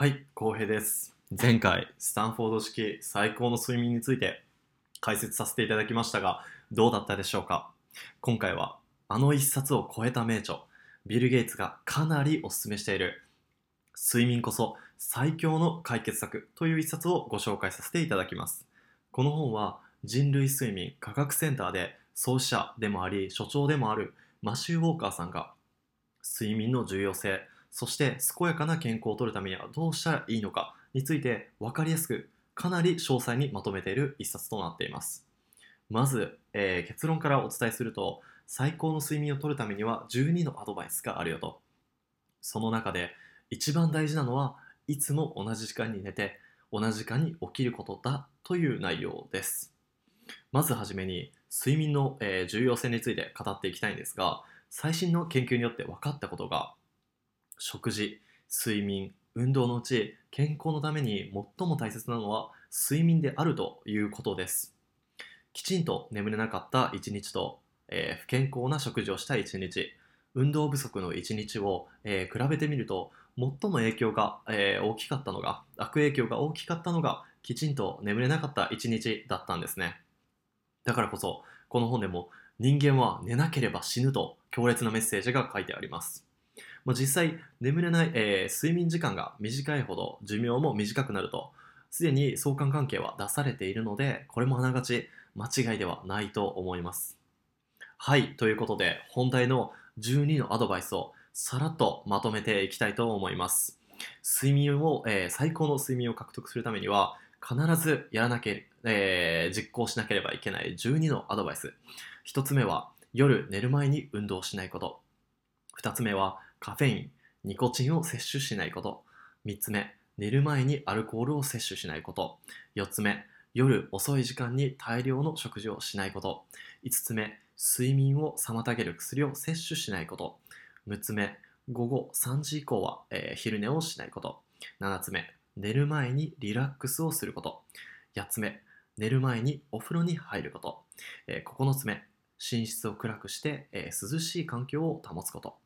はい、浩平です。前回、スタンフォード式最高の睡眠について解説させていただきましたが、どうだったでしょうか？今回は、あの一冊を超えた名著、ビル・ゲイツがかなりお勧めしている、睡眠こそ最強の解決策という一冊をご紹介させていただきます。この本は、人類睡眠科学センターで創始者でもあり、所長でもあるマシュー・ウォーカーさんが、睡眠の重要性、そして健やかな健康をとるためにはどうしたらいいのかについて分かりやすくかなり詳細にまとめている一冊となっています。まず、えー結論からお伝えすると最高の睡眠をとるためには12のアドバイスがあるよと。その中で一番大事なのはいつも同じ時間に寝て同じ時間に起きることだという内容です。まずはじめに睡眠の、重要性について語っていきたいんですが最新の研究によって分かったことが食事睡眠運動のうち健康のために最も大切なのは睡眠であるということです。きちんと眠れなかった一日と、えー不健康な食事をした一日運動不足の一日を、えー比べてみると最も影響が、えー大きかったのが悪影響が大きかったのがきちんと眠れなかった一日だったんですね。だからこそこの本でも人間は寝なければ死ぬと強烈なメッセージが書いてあります。まあ、実際眠れない、えー睡眠時間が短いほど寿命も短くなるとすでに相関関係は出されているのでこれもあながち間違いではないと思います。はいということで本題の12のアドバイスをさらっとまとめていきたいと思います。睡眠を、えー最高の睡眠を獲得するためには必ずやらなけ、えー実行しなければいけない12のアドバイス。1つ目は夜寝る前に運動しないこと。2つ目はカフェイン、ニコチンを摂取しないこと。3つ目、寝る前にアルコールを摂取しないこと。4つ目、夜遅い時間に大量の食事をしないこと。5つ目、睡眠を妨げる薬を摂取しないこと。6つ目、午後3時以降は、えー昼寝をしないこと。7つ目、寝る前にリラックスをすること。8つ目、寝る前にお風呂に入ること。えー9つ目、寝室を暗くして、えー涼しい環境を保つこと。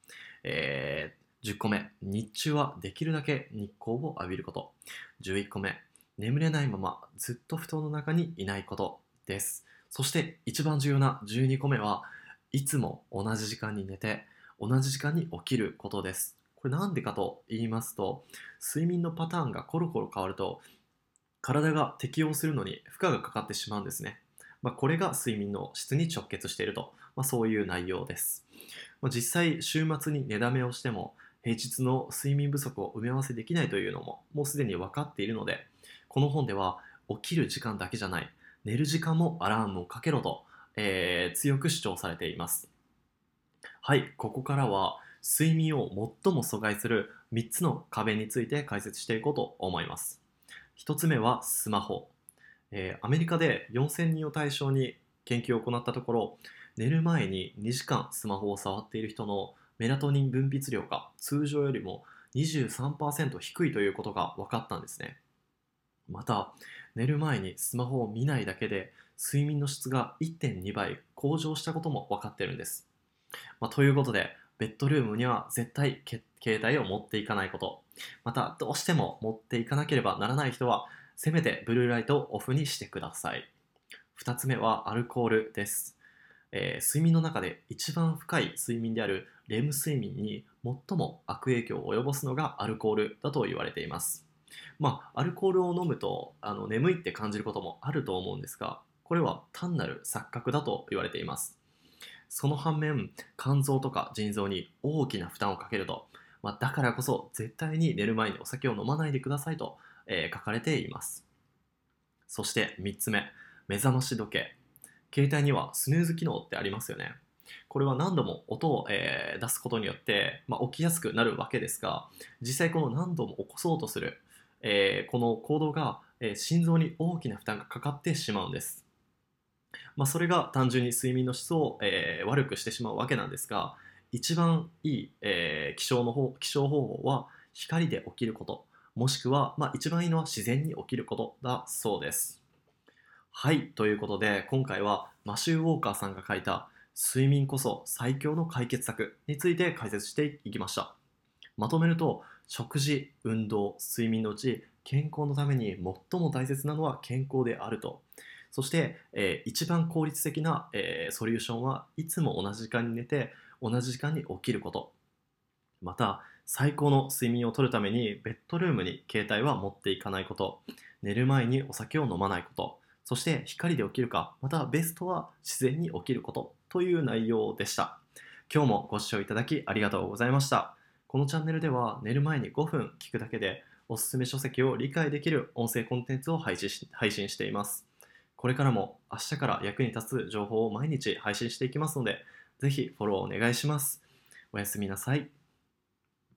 えー10個目日中はできるだけ日光を浴びること。11個目眠れないままずっと布団の中にいないこと。です。そして一番重要な12個目はいつも同じ時間に寝て同じ時間に起きることです。これなんでかと言いますと睡眠のパターンがコロコロ変わると体が適応するのに負荷がかかってしまうんですね、まあ、これが睡眠の質に直結していると、まあ、そういう内容です。まあ実際週末に寝だめをしても平日の睡眠不足を埋め合わせできないというのももうすでに分かっているのでこの本では起きる時間だけじゃない寝る時間もアラームをかけろと、えー強く主張されています。はいここからは睡眠を最も阻害する3つの壁について解説していこうと思います。1つ目はスマホ、えーアメリカで4000人を対象に研究を行ったところ寝る前に2時間スマホを触っている人のメラトニン分泌量が通常よりも23%低いということが分かったんですね。また寝る前にスマホを見ないだけで睡眠の質が1.2倍向上したことも分かっているんです、まあということでベッドルームには絶対携帯を持っていかないこと。またどうしても持っていかなければならない人はせめてブルーライトをオフにしてください2つ目はアルコールですえー睡眠の中で一番深い睡眠であるレム睡眠に最も悪影響を及ぼすのがアルコールだと言われています。まあ、アルコールを飲むとあの眠いって感じることもあると思うんですが、これは単なる錯覚だと言われています。その反面、肝臓とか腎臓に大きな負担をかけると、まあ、だからこそ絶対に寝る前にお酒を飲まないでくださいと、えー書かれています。そして3つ目、目覚まし時計。携帯にはスヌーズ機能ってありますよね。これは何度も音を、えー出すことによって、まあ、起きやすくなるわけですが、実際この何度も起こそうとする、えーこの行動が、えー心臓に大きな負担がかかってしまうんです。まあ、それが単純に睡眠の質を、えー悪くしてしまうわけなんですが、一番いい、えー起床の方起床方法は光で起きること、もしくは、まあ、一番いいのは自然に起きることだそうです。はい、ということで今回はマシュー・ウォーカーさんが書いた睡眠こそ最強の解決策について解説していきました。まとめると食事運動睡眠のうち健康のために最も大切なのは健康であるとそして、えー一番効率的な、えーソリューションはいつも同じ時間に寝て同じ時間に起きることまた最高の睡眠をとるためにベッドルームに携帯は持っていかないこと。寝る前にお酒を飲まないこと。そして光で起きるかまたベストは自然に起きること。という内容でした。今日もご視聴いただきありがとうございました。このチャンネルでは寝る前に5分聞くだけでおすすめ書籍を理解できる音声コンテンツを配信し配信しています。これからも明日から役に立つ情報を毎日配信していきますのでぜひフォローお願いします。おやすみなさい。